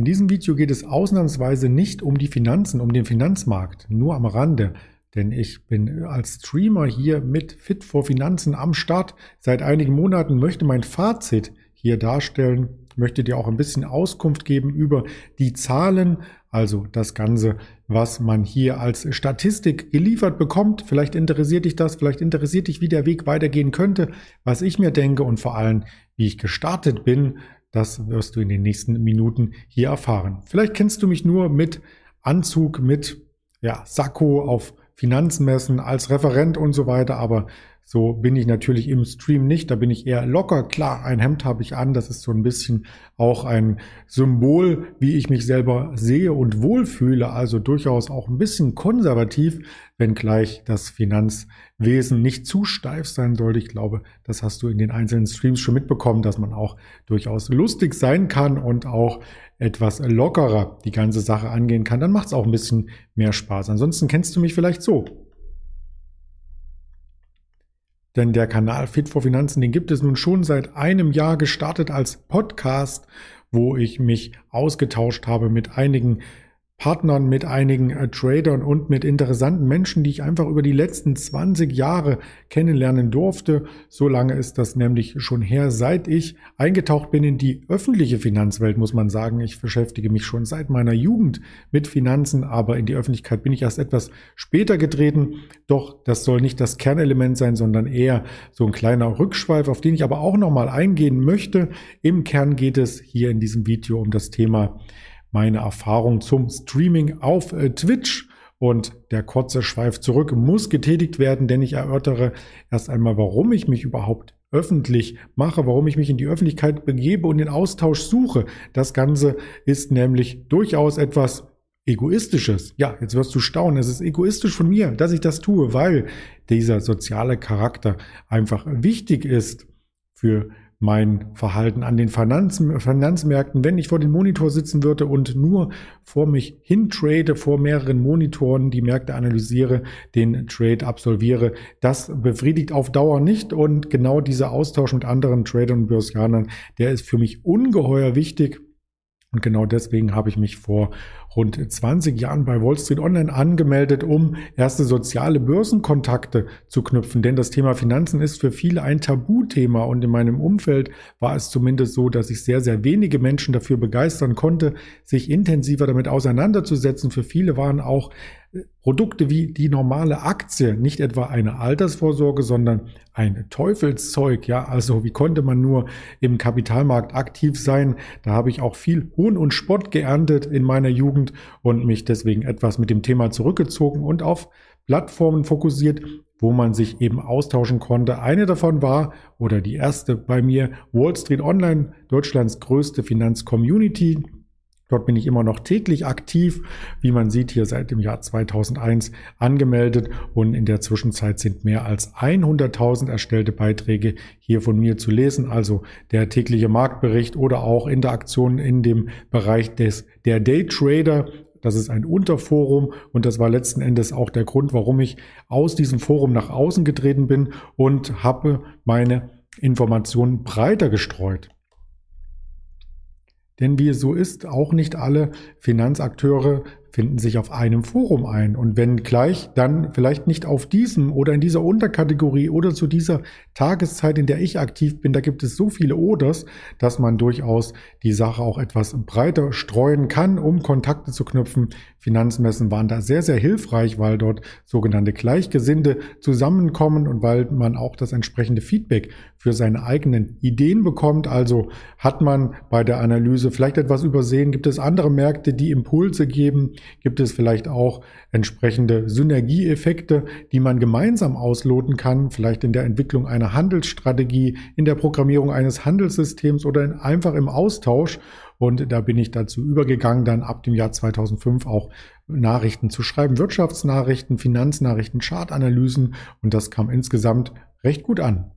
In diesem Video geht es ausnahmsweise nicht um die Finanzen, um den Finanzmarkt, nur am Rande. Denn ich bin als Streamer hier mit Fit for Finanzen am Start. Seit einigen Monaten möchte mein Fazit hier darstellen, möchte dir auch ein bisschen Auskunft geben über die Zahlen, also das Ganze, was man hier als Statistik geliefert bekommt. Vielleicht interessiert dich das, vielleicht interessiert dich, wie der Weg weitergehen könnte, was ich mir denke und vor allem, wie ich gestartet bin. Das wirst du in den nächsten Minuten hier erfahren. Vielleicht kennst du mich nur mit Anzug, mit ja, Sakko auf Finanzmessen als Referent und so weiter, aber so bin ich natürlich im Stream nicht, da bin ich eher locker. Klar, ein Hemd habe ich an, das ist so ein bisschen auch ein Symbol, wie ich mich selber sehe und wohlfühle, also durchaus auch ein bisschen konservativ, wenngleich das Finanzwesen nicht zu steif sein sollte. Ich glaube, das hast du in den einzelnen Streams schon mitbekommen, dass man auch durchaus lustig sein kann und auch etwas lockerer die ganze Sache angehen kann. Dann macht es auch ein bisschen mehr Spaß. Ansonsten kennst du mich vielleicht so. Denn der Kanal Fit for Finanzen, den gibt es nun schon seit einem Jahr gestartet als Podcast, wo ich mich ausgetauscht habe mit einigen Partnern, mit einigen äh, Tradern und mit interessanten Menschen, die ich einfach über die letzten 20 Jahre kennenlernen durfte. So lange ist das nämlich schon her, seit ich eingetaucht bin in die öffentliche Finanzwelt, muss man sagen. Ich beschäftige mich schon seit meiner Jugend mit Finanzen, aber in die Öffentlichkeit bin ich erst etwas später getreten. Doch das soll nicht das Kernelement sein, sondern eher so ein kleiner Rückschweif, auf den ich aber auch nochmal eingehen möchte. Im Kern geht es hier in diesem Video um das Thema meine Erfahrung zum Streaming auf äh, Twitch. Und der kurze Schweif zurück muss getätigt werden, denn ich erörtere erst einmal, warum ich mich überhaupt öffentlich mache, warum ich mich in die Öffentlichkeit begebe und den Austausch suche. Das Ganze ist nämlich durchaus etwas Egoistisches. Ja, jetzt wirst du staunen. Es ist egoistisch von mir, dass ich das tue, weil dieser soziale Charakter einfach wichtig ist für mein Verhalten an den Finanz Finanzmärkten, wenn ich vor dem Monitor sitzen würde und nur vor mich hin trade, vor mehreren Monitoren die Märkte analysiere, den Trade absolviere, das befriedigt auf Dauer nicht. Und genau dieser Austausch mit anderen Tradern und Börsianern, der ist für mich ungeheuer wichtig und genau deswegen habe ich mich vor rund 20 Jahren bei Wall Street Online angemeldet, um erste soziale Börsenkontakte zu knüpfen. Denn das Thema Finanzen ist für viele ein Tabuthema und in meinem Umfeld war es zumindest so, dass ich sehr, sehr wenige Menschen dafür begeistern konnte, sich intensiver damit auseinanderzusetzen. Für viele waren auch Produkte wie die normale Aktie, nicht etwa eine Altersvorsorge, sondern ein Teufelszeug. Ja, also wie konnte man nur im Kapitalmarkt aktiv sein? Da habe ich auch viel Hohn und Spott geerntet in meiner Jugend und mich deswegen etwas mit dem Thema zurückgezogen und auf Plattformen fokussiert, wo man sich eben austauschen konnte. Eine davon war oder die erste bei mir Wall Street Online, Deutschlands größte Finanzcommunity. Dort bin ich immer noch täglich aktiv, wie man sieht hier seit dem Jahr 2001 angemeldet und in der Zwischenzeit sind mehr als 100.000 erstellte Beiträge hier von mir zu lesen, also der tägliche Marktbericht oder auch Interaktionen in dem Bereich des der Daytrader. Das ist ein Unterforum und das war letzten Endes auch der Grund, warum ich aus diesem Forum nach außen getreten bin und habe meine Informationen breiter gestreut. Denn wie es so ist, auch nicht alle Finanzakteure finden sich auf einem Forum ein. Und wenn gleich, dann vielleicht nicht auf diesem oder in dieser Unterkategorie oder zu dieser Tageszeit, in der ich aktiv bin, da gibt es so viele Oders, dass man durchaus die Sache auch etwas breiter streuen kann, um Kontakte zu knüpfen. Finanzmessen waren da sehr, sehr hilfreich, weil dort sogenannte Gleichgesinnte zusammenkommen und weil man auch das entsprechende Feedback für seine eigenen Ideen bekommt. Also hat man bei der Analyse vielleicht etwas übersehen? Gibt es andere Märkte, die Impulse geben? Gibt es vielleicht auch entsprechende Synergieeffekte, die man gemeinsam ausloten kann, vielleicht in der Entwicklung einer Handelsstrategie, in der Programmierung eines Handelssystems oder in, einfach im Austausch? Und da bin ich dazu übergegangen, dann ab dem Jahr 2005 auch Nachrichten zu schreiben, Wirtschaftsnachrichten, Finanznachrichten, Chartanalysen. Und das kam insgesamt recht gut an.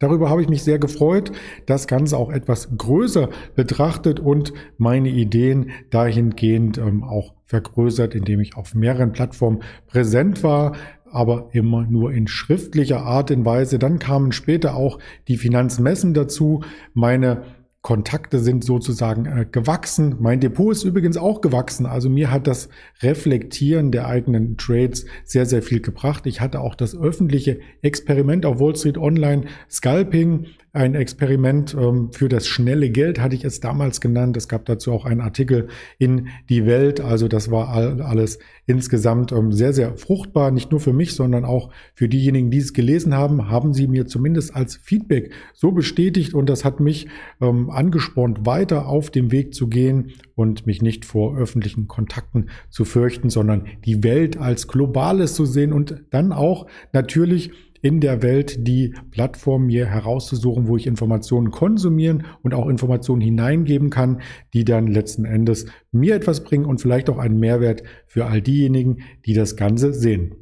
Darüber habe ich mich sehr gefreut, das Ganze auch etwas größer betrachtet und meine Ideen dahingehend ähm, auch vergrößert, indem ich auf mehreren Plattformen präsent war, aber immer nur in schriftlicher Art und Weise. Dann kamen später auch die Finanzmessen dazu. Meine Kontakte sind sozusagen äh, gewachsen. Mein Depot ist übrigens auch gewachsen. Also mir hat das Reflektieren der eigenen Trades sehr, sehr viel gebracht. Ich hatte auch das öffentliche Experiment auf Wall Street Online Scalping ein Experiment ähm, für das schnelle Geld, hatte ich es damals genannt. Es gab dazu auch einen Artikel in die Welt. Also das war alles insgesamt ähm, sehr, sehr fruchtbar, nicht nur für mich, sondern auch für diejenigen, die es gelesen haben, haben sie mir zumindest als Feedback so bestätigt und das hat mich ähm, angespornt, weiter auf dem Weg zu gehen und mich nicht vor öffentlichen Kontakten zu fürchten, sondern die Welt als globales zu sehen und dann auch natürlich in der Welt die Plattform mir herauszusuchen, wo ich Informationen konsumieren und auch Informationen hineingeben kann, die dann letzten Endes mir etwas bringen und vielleicht auch einen Mehrwert für all diejenigen, die das Ganze sehen.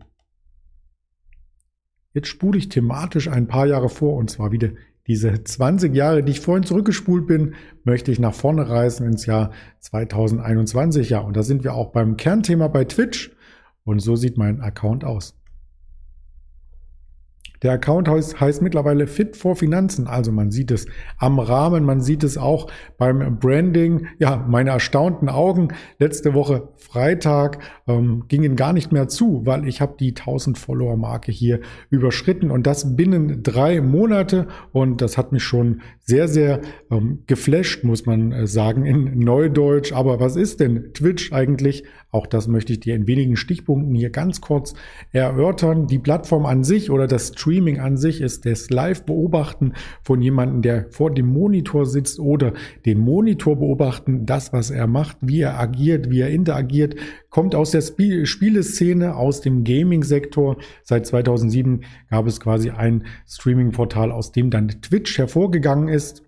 Jetzt spule ich thematisch ein paar Jahre vor und zwar wieder diese 20 Jahre, die ich vorhin zurückgespult bin, möchte ich nach vorne reisen ins Jahr 2021. Ja, und da sind wir auch beim Kernthema bei Twitch. Und so sieht mein Account aus. Der Account heißt, heißt, mittlerweile Fit for Finanzen. Also man sieht es am Rahmen, man sieht es auch beim Branding. Ja, meine erstaunten Augen letzte Woche Freitag ähm, gingen gar nicht mehr zu, weil ich habe die 1000 Follower Marke hier überschritten und das binnen drei Monate. Und das hat mich schon sehr, sehr ähm, geflasht, muss man äh, sagen, in Neudeutsch. Aber was ist denn Twitch eigentlich? Auch das möchte ich dir in wenigen Stichpunkten hier ganz kurz erörtern. Die Plattform an sich oder das Streaming an sich ist das Live-Beobachten von jemandem, der vor dem Monitor sitzt oder den Monitor beobachten, das, was er macht, wie er agiert, wie er interagiert, kommt aus der Spiel Spieleszene, aus dem Gaming-Sektor. Seit 2007 gab es quasi ein Streaming-Portal, aus dem dann Twitch hervorgegangen ist.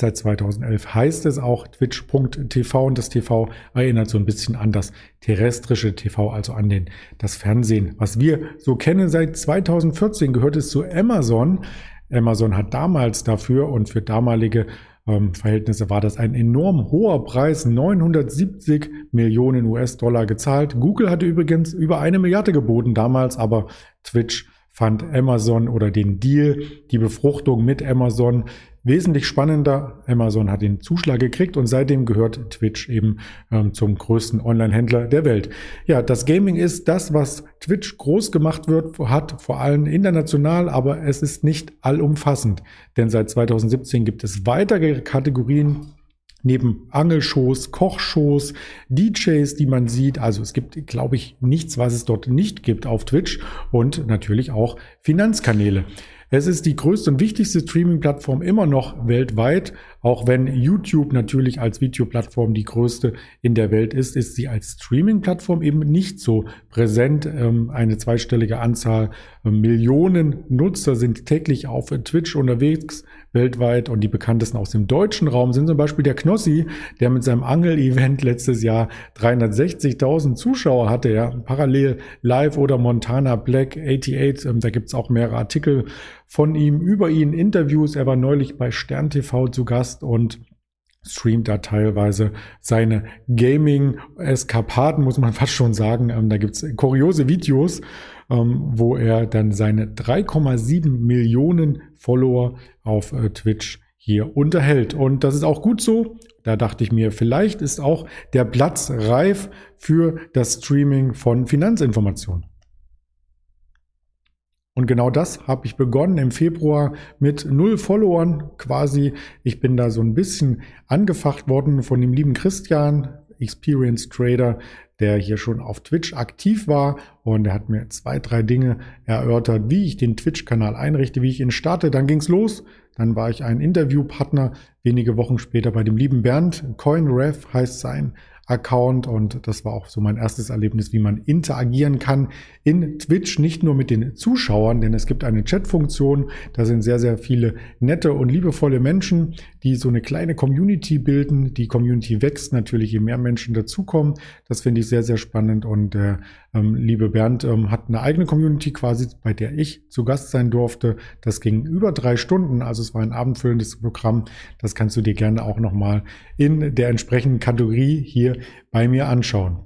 Seit 2011 heißt es auch twitch.tv und das TV erinnert so ein bisschen an das terrestrische TV, also an den, das Fernsehen. Was wir so kennen, seit 2014 gehört es zu Amazon. Amazon hat damals dafür und für damalige ähm, Verhältnisse war das ein enorm hoher Preis, 970 Millionen US-Dollar gezahlt. Google hatte übrigens über eine Milliarde geboten damals, aber Twitch fand Amazon oder den Deal, die Befruchtung mit Amazon wesentlich spannender. Amazon hat den Zuschlag gekriegt und seitdem gehört Twitch eben ähm, zum größten Online-Händler der Welt. Ja, das Gaming ist das, was Twitch groß gemacht wird, hat vor allem international, aber es ist nicht allumfassend. Denn seit 2017 gibt es weitere Kategorien, neben Angelshows, Kochshows, DJs, die man sieht. Also es gibt, glaube ich, nichts, was es dort nicht gibt auf Twitch und natürlich auch Finanzkanäle. Es ist die größte und wichtigste Streaming-Plattform immer noch weltweit. Auch wenn YouTube natürlich als Videoplattform die größte in der Welt ist, ist sie als Streaming-Plattform eben nicht so präsent. Ähm, eine zweistellige Anzahl ähm, Millionen Nutzer sind täglich auf Twitch unterwegs weltweit und die bekanntesten aus dem deutschen Raum sind zum Beispiel der Knossi, der mit seinem Angel-Event letztes Jahr 360.000 Zuschauer hatte, ja, parallel live oder Montana Black 88, ähm, da gibt's auch mehrere Artikel von ihm, über ihn, Interviews, er war neulich bei Stern TV zu Gast und streamt da teilweise seine Gaming-Eskapaden, muss man fast schon sagen. Ähm, da gibt's kuriose Videos, ähm, wo er dann seine 3,7 Millionen Follower auf äh, Twitch hier unterhält. Und das ist auch gut so. Da dachte ich mir, vielleicht ist auch der Platz reif für das Streaming von Finanzinformationen. Und genau das habe ich begonnen im Februar mit null Followern quasi. Ich bin da so ein bisschen angefacht worden von dem lieben Christian, Experience Trader, der hier schon auf Twitch aktiv war und er hat mir zwei, drei Dinge erörtert, wie ich den Twitch-Kanal einrichte, wie ich ihn starte. Dann ging's los. Dann war ich ein Interviewpartner wenige Wochen später bei dem lieben Bernd. CoinRef heißt sein Account und das war auch so mein erstes Erlebnis, wie man interagieren kann in Twitch, nicht nur mit den Zuschauern, denn es gibt eine Chat-Funktion, da sind sehr, sehr viele nette und liebevolle Menschen, die so eine kleine Community bilden. Die Community wächst natürlich, je mehr Menschen dazukommen. Das finde ich sehr, sehr spannend und der ähm, liebe Bernd ähm, hat eine eigene Community quasi, bei der ich zu Gast sein durfte. Das ging über drei Stunden, also es war ein abendfüllendes Programm. Das kannst du dir gerne auch nochmal in der entsprechenden Kategorie hier bei mir anschauen.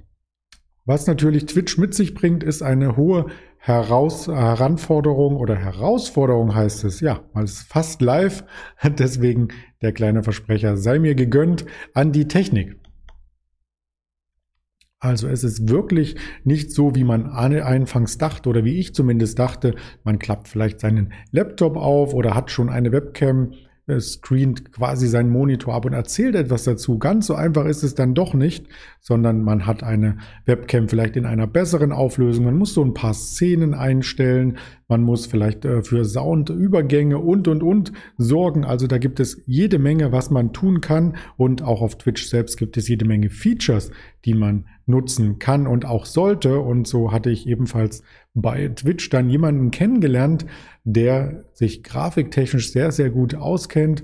Was natürlich Twitch mit sich bringt, ist eine hohe Heraus, Heranforderung oder Herausforderung heißt es, ja, weil es fast live, deswegen der kleine Versprecher sei mir gegönnt an die Technik. Also es ist wirklich nicht so, wie man anfangs dachte oder wie ich zumindest dachte. Man klappt vielleicht seinen Laptop auf oder hat schon eine Webcam screent quasi seinen Monitor ab und erzählt etwas dazu. Ganz so einfach ist es dann doch nicht, sondern man hat eine Webcam vielleicht in einer besseren Auflösung. Man muss so ein paar Szenen einstellen. Man muss vielleicht äh, für Soundübergänge und, und, und sorgen. Also da gibt es jede Menge, was man tun kann. Und auch auf Twitch selbst gibt es jede Menge Features, die man nutzen kann und auch sollte. Und so hatte ich ebenfalls bei Twitch dann jemanden kennengelernt, der sich grafiktechnisch sehr, sehr gut auskennt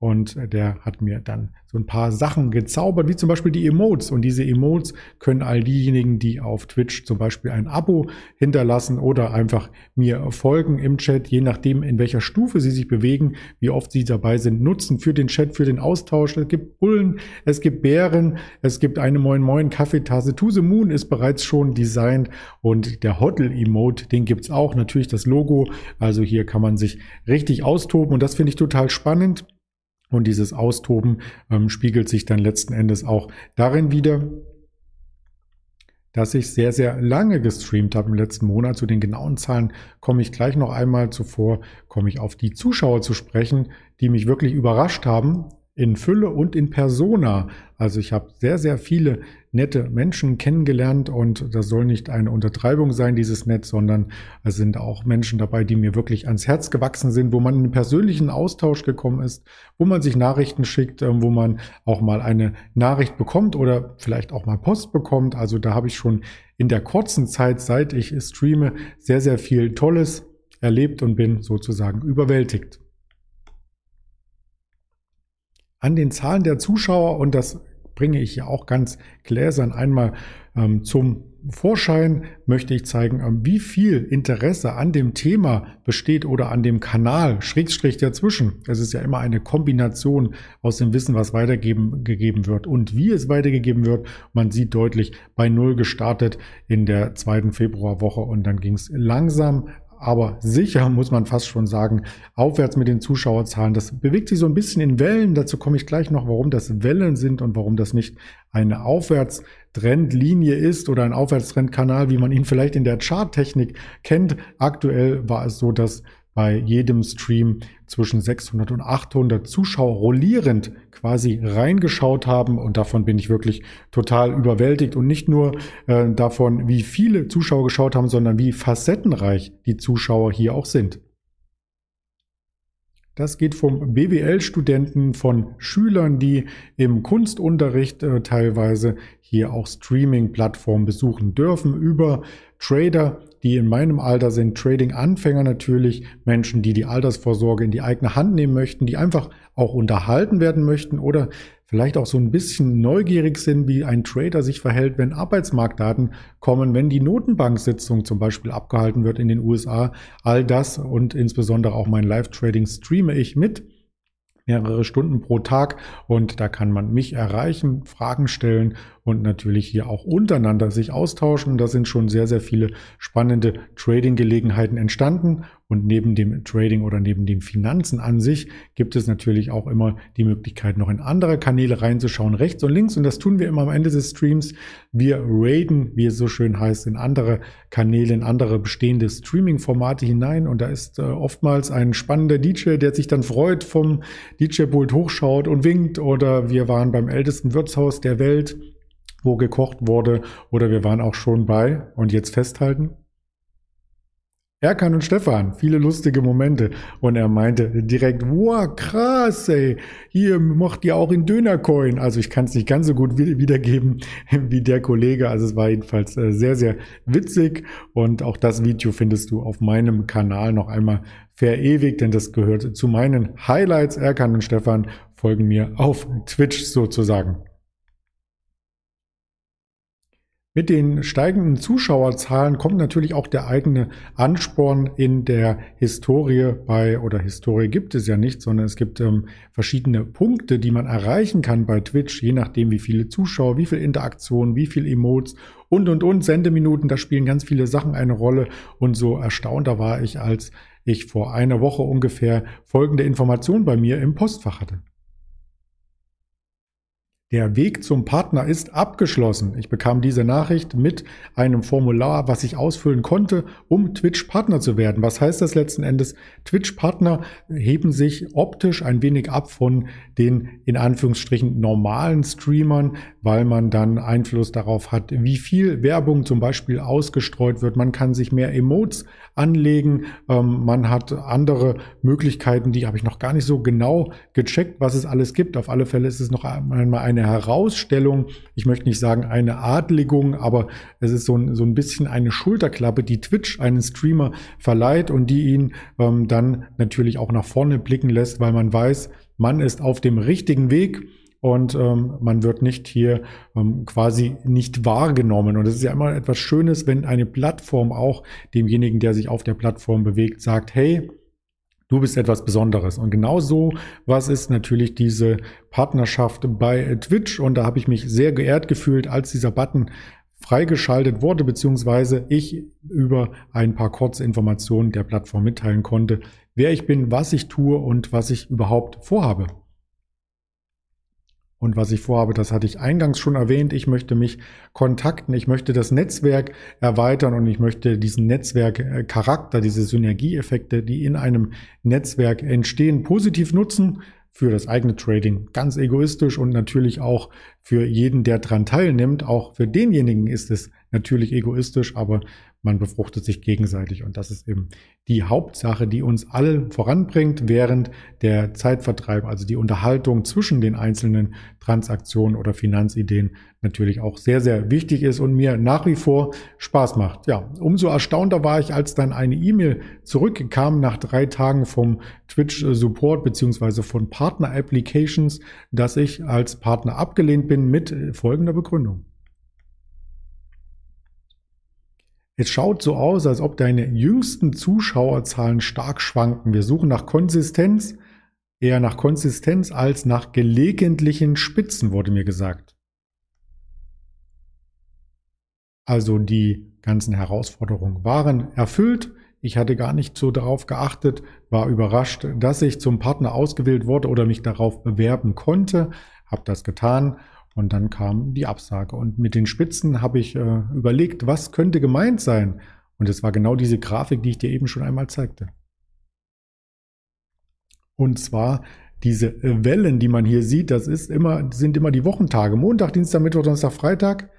und der hat mir dann so ein paar Sachen gezaubert, wie zum Beispiel die Emotes. Und diese Emotes können all diejenigen, die auf Twitch zum Beispiel ein Abo hinterlassen oder einfach mir folgen im Chat, je nachdem, in welcher Stufe sie sich bewegen, wie oft sie dabei sind, nutzen für den Chat, für den Austausch. Es gibt Bullen, es gibt Bären, es gibt eine Moin Moin Kaffeetasse. To the Moon ist bereits schon designt und der Hotel Emote, den gibt's auch. Natürlich das Logo. Also hier kann man sich richtig austoben und das finde ich total spannend. Und dieses Austoben ähm, spiegelt sich dann letzten Endes auch darin wieder, dass ich sehr, sehr lange gestreamt habe im letzten Monat. Zu den genauen Zahlen komme ich gleich noch einmal zuvor, komme ich auf die Zuschauer zu sprechen, die mich wirklich überrascht haben in Fülle und in Persona. Also ich habe sehr, sehr viele nette Menschen kennengelernt und das soll nicht eine Untertreibung sein, dieses Netz, sondern es sind auch Menschen dabei, die mir wirklich ans Herz gewachsen sind, wo man in einen persönlichen Austausch gekommen ist, wo man sich Nachrichten schickt, ähm, wo man auch mal eine Nachricht bekommt oder vielleicht auch mal Post bekommt. Also da habe ich schon in der kurzen Zeit, seit ich streame, sehr, sehr viel Tolles erlebt und bin sozusagen überwältigt an den Zahlen der Zuschauer und das bringe ich ja auch ganz gläsern einmal ähm, zum Vorschein, möchte ich zeigen, ähm, wie viel Interesse an dem Thema besteht oder an dem Kanal, Schrägstrich dazwischen. Es ist ja immer eine Kombination aus dem Wissen, was weitergegeben gegeben wird und wie es weitergegeben wird. Man sieht deutlich bei Null gestartet in der zweiten Februarwoche und dann ging es langsam aber sicher, muss man fast schon sagen, aufwärts mit den Zuschauerzahlen. Das bewegt sich so ein bisschen in Wellen. Dazu komme ich gleich noch, warum das Wellen sind und warum das nicht eine Aufwärtstrendlinie ist oder ein Aufwärtstrendkanal, wie man ihn vielleicht in der Charttechnik kennt. Aktuell war es so, dass bei jedem Stream zwischen 600 und 800 Zuschauer rollierend quasi reingeschaut haben und davon bin ich wirklich total überwältigt und nicht nur äh, davon, wie viele Zuschauer geschaut haben, sondern wie facettenreich die Zuschauer hier auch sind. Das geht vom BWL-Studenten, von Schülern, die im Kunstunterricht äh, teilweise hier auch Streaming-Plattformen besuchen dürfen, über Trader, die in meinem Alter sind, Trading-Anfänger natürlich, Menschen, die die Altersvorsorge in die eigene Hand nehmen möchten, die einfach auch unterhalten werden möchten oder vielleicht auch so ein bisschen neugierig sind, wie ein Trader sich verhält, wenn Arbeitsmarktdaten kommen, wenn die Notenbanksitzung zum Beispiel abgehalten wird in den USA. All das und insbesondere auch mein Live-Trading streame ich mit mehrere Stunden pro Tag und da kann man mich erreichen, Fragen stellen und natürlich hier auch untereinander sich austauschen. Da sind schon sehr, sehr viele spannende Trading-Gelegenheiten entstanden und neben dem Trading oder neben den Finanzen an sich gibt es natürlich auch immer die Möglichkeit, noch in andere Kanäle reinzuschauen, rechts und links. Und das tun wir immer am Ende des Streams. Wir raiden, wie es so schön heißt, in andere Kanäle, in andere bestehende Streaming-Formate hinein. Und da ist äh, oftmals ein spannender DJ, der sich dann freut, vom DJ-Pult hochschaut und winkt. Oder wir waren beim ältesten Wirtshaus der Welt, wo gekocht wurde. Oder wir waren auch schon bei, und jetzt festhalten, Erkan und Stefan, viele lustige Momente. Und er meinte direkt, wow, krass, ey, hier macht ihr auch in Dönercoin. Also ich kann es nicht ganz so gut wiedergeben wie der Kollege. Also es war jedenfalls äh, sehr, sehr witzig. Und auch das Video findest du auf meinem Kanal noch einmal verewigt, denn das gehört zu meinen Highlights. Erkan und Stefan folgen mir auf Twitch sozusagen. Mit den steigenden Zuschauerzahlen kommt natürlich auch der eigene Ansporn in der Historie bei, oder Historie gibt es ja nicht, sondern es gibt ähm, verschiedene Punkte, die man erreichen kann bei Twitch, je nachdem wie viele Zuschauer, wie viel Interaktion, wie viel Emotes und, und, und, Sendeminuten, da spielen ganz viele Sachen eine Rolle und so erstaunter war ich, als ich vor einer Woche ungefähr folgende Information bei mir im Postfach hatte. Der Weg zum Partner ist abgeschlossen. Ich bekam diese Nachricht mit einem Formular, was ich ausfüllen konnte, um Twitch-Partner zu werden. Was heißt das letzten Endes? Twitch-Partner heben sich optisch ein wenig ab von den in Anführungsstrichen normalen Streamern, weil man dann Einfluss darauf hat, wie viel Werbung zum Beispiel ausgestreut wird. Man kann sich mehr Emotes anlegen. Ähm, man hat andere Möglichkeiten, die habe ich noch gar nicht so genau gecheckt, was es alles gibt. Auf alle Fälle ist es noch einmal eine Herausstellung. Ich möchte nicht sagen eine Adligung, aber es ist so ein, so ein bisschen eine Schulterklappe, die Twitch einen Streamer verleiht und die ihn ähm, dann natürlich auch nach vorne blicken lässt, weil man weiß, man ist auf dem richtigen Weg und ähm, man wird nicht hier ähm, quasi nicht wahrgenommen. Und es ist ja immer etwas Schönes, wenn eine Plattform auch demjenigen, der sich auf der Plattform bewegt, sagt, hey, du bist etwas Besonderes. Und genau so was ist natürlich diese Partnerschaft bei Twitch. Und da habe ich mich sehr geehrt gefühlt, als dieser Button freigeschaltet wurde, beziehungsweise ich über ein paar kurze Informationen der Plattform mitteilen konnte, wer ich bin, was ich tue und was ich überhaupt vorhabe. Und was ich vorhabe, das hatte ich eingangs schon erwähnt. Ich möchte mich kontakten, ich möchte das Netzwerk erweitern und ich möchte diesen Netzwerkcharakter, diese Synergieeffekte, die in einem Netzwerk entstehen, positiv nutzen für das eigene Trading. Ganz egoistisch und natürlich auch für jeden, der dran teilnimmt. Auch für denjenigen ist es natürlich egoistisch, aber man befruchtet sich gegenseitig und das ist eben die Hauptsache, die uns alle voranbringt, während der Zeitvertreib, also die Unterhaltung zwischen den einzelnen Transaktionen oder Finanzideen natürlich auch sehr, sehr wichtig ist und mir nach wie vor Spaß macht. Ja, umso erstaunter war ich, als dann eine E-Mail zurückkam nach drei Tagen vom Twitch Support beziehungsweise von Partner Applications, dass ich als Partner abgelehnt bin mit folgender Begründung. Es schaut so aus, als ob deine jüngsten Zuschauerzahlen stark schwanken. Wir suchen nach Konsistenz, eher nach Konsistenz als nach gelegentlichen Spitzen, wurde mir gesagt. Also die ganzen Herausforderungen waren erfüllt. Ich hatte gar nicht so darauf geachtet, war überrascht, dass ich zum Partner ausgewählt wurde oder mich darauf bewerben konnte, habe das getan und dann kam die Absage. Und mit den Spitzen habe ich äh, überlegt, was könnte gemeint sein. Und es war genau diese Grafik, die ich dir eben schon einmal zeigte. Und zwar diese Wellen, die man hier sieht, das ist immer, sind immer die Wochentage. Montag, Dienstag, Mittwoch, Donnerstag, Freitag.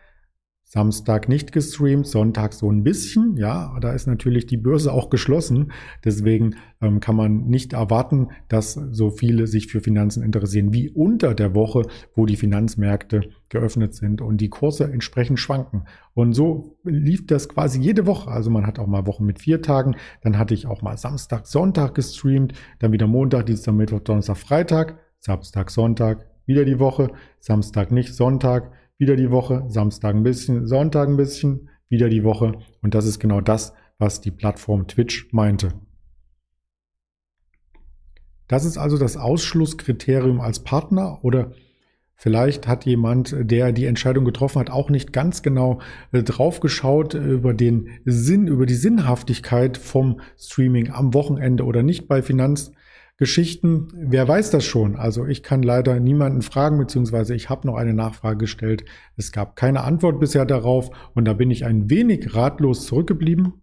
Samstag nicht gestreamt, Sonntag so ein bisschen. Ja, da ist natürlich die Börse auch geschlossen. Deswegen ähm, kann man nicht erwarten, dass so viele sich für Finanzen interessieren wie unter der Woche, wo die Finanzmärkte geöffnet sind und die Kurse entsprechend schwanken. Und so lief das quasi jede Woche. Also man hat auch mal Wochen mit vier Tagen. Dann hatte ich auch mal Samstag, Sonntag gestreamt. Dann wieder Montag, Dienstag, Mittwoch, Donnerstag, Freitag. Samstag, Sonntag, wieder die Woche. Samstag nicht, Sonntag wieder die Woche, Samstag ein bisschen, Sonntag ein bisschen, wieder die Woche. Und das ist genau das, was die Plattform Twitch meinte. Das ist also das Ausschlusskriterium als Partner oder vielleicht hat jemand, der die Entscheidung getroffen hat, auch nicht ganz genau äh, draufgeschaut über den Sinn, über die Sinnhaftigkeit vom Streaming am Wochenende oder nicht bei Finanz Geschichten, wer weiß das schon? Also ich kann leider niemanden fragen, beziehungsweise ich habe noch eine Nachfrage gestellt. Es gab keine Antwort bisher darauf und da bin ich ein wenig ratlos zurückgeblieben.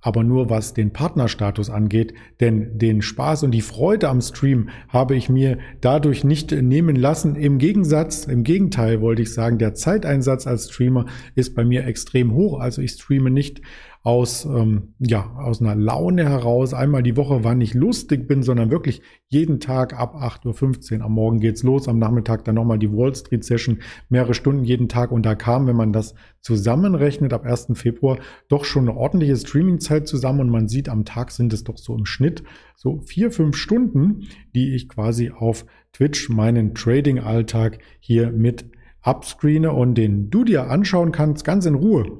Aber nur was den Partnerstatus angeht, denn den Spaß und die Freude am Stream habe ich mir dadurch nicht nehmen lassen. Im Gegensatz, im Gegenteil wollte ich sagen, der Zeiteinsatz als Streamer ist bei mir extrem hoch. Also ich streame nicht aus, ähm, ja, aus einer Laune heraus, einmal die Woche, wann ich lustig bin, sondern wirklich jeden Tag ab 8.15 Uhr am Morgen geht's los, am Nachmittag dann nochmal die Wall Street Session, mehrere Stunden jeden Tag und da kam, wenn man das zusammenrechnet, ab 1. Februar doch schon eine ordentliche Streamingzeit zusammen und man sieht, am Tag sind es doch so im Schnitt so vier, fünf Stunden, die ich quasi auf Twitch meinen Trading-Alltag hier mit abscreene und den du dir anschauen kannst, ganz in Ruhe.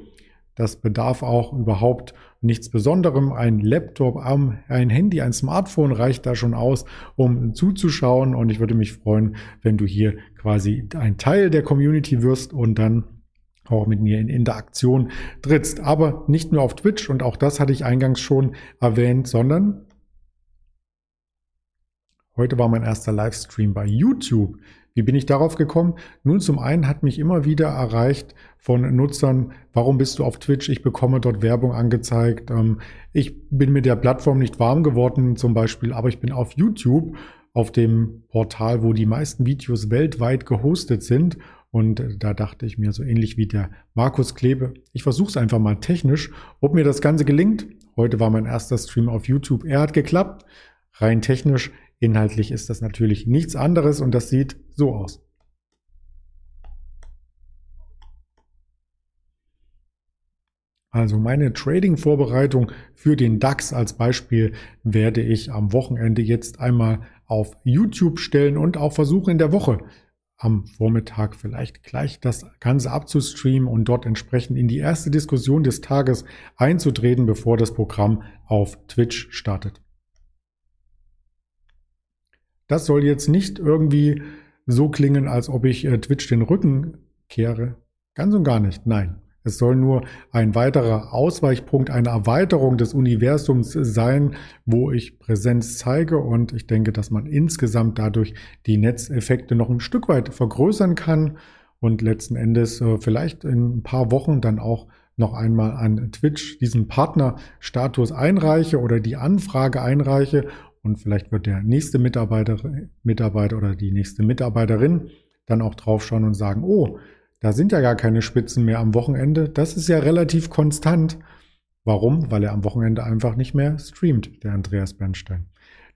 Das bedarf auch überhaupt nichts Besonderem. Ein Laptop, ein Handy, ein Smartphone reicht da schon aus, um zuzuschauen. Und ich würde mich freuen, wenn du hier quasi ein Teil der Community wirst und dann auch mit mir in Interaktion trittst. Aber nicht nur auf Twitch und auch das hatte ich eingangs schon erwähnt, sondern heute war mein erster Livestream bei YouTube. Wie bin ich darauf gekommen? Nun, zum einen hat mich immer wieder erreicht von Nutzern, warum bist du auf Twitch? Ich bekomme dort Werbung angezeigt. Ähm, ich bin mit der Plattform nicht warm geworden zum Beispiel, aber ich bin auf YouTube, auf dem Portal, wo die meisten Videos weltweit gehostet sind. Und da dachte ich mir, so ähnlich wie der Markus Klebe, ich versuche es einfach mal technisch, ob mir das Ganze gelingt. Heute war mein erster Stream auf YouTube. Er hat geklappt. Rein technisch Inhaltlich ist das natürlich nichts anderes und das sieht so aus. Also meine Trading-Vorbereitung für den DAX als Beispiel werde ich am Wochenende jetzt einmal auf YouTube stellen und auch versuchen in der Woche am Vormittag vielleicht gleich das Ganze abzustreamen und dort entsprechend in die erste Diskussion des Tages einzutreten, bevor das Programm auf Twitch startet. Das soll jetzt nicht irgendwie so klingen, als ob ich äh, Twitch den Rücken kehre. Ganz und gar nicht. Nein. Es soll nur ein weiterer Ausweichpunkt, eine Erweiterung des Universums sein, wo ich Präsenz zeige. Und ich denke, dass man insgesamt dadurch die Netzeffekte noch ein Stück weit vergrößern kann und letzten Endes äh, vielleicht in ein paar Wochen dann auch noch einmal an Twitch diesen Partnerstatus einreiche oder die Anfrage einreiche und vielleicht wird der nächste Mitarbeiter, Mitarbeiter oder die nächste Mitarbeiterin dann auch draufschauen und sagen, oh, da sind ja gar keine Spitzen mehr am Wochenende. Das ist ja relativ konstant. Warum? Weil er am Wochenende einfach nicht mehr streamt, der Andreas Bernstein.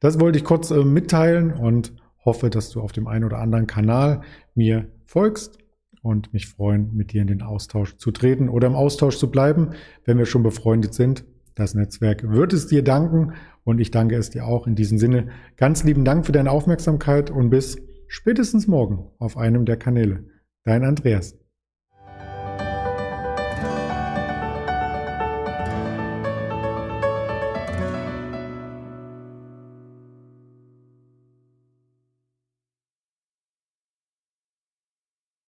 Das wollte ich kurz äh, mitteilen und hoffe, dass du auf dem einen oder anderen Kanal mir folgst und mich freuen, mit dir in den Austausch zu treten oder im Austausch zu bleiben, wenn wir schon befreundet sind. Das Netzwerk wird es dir danken und ich danke es dir auch. In diesem Sinne ganz lieben Dank für deine Aufmerksamkeit und bis spätestens morgen auf einem der Kanäle. Dein Andreas.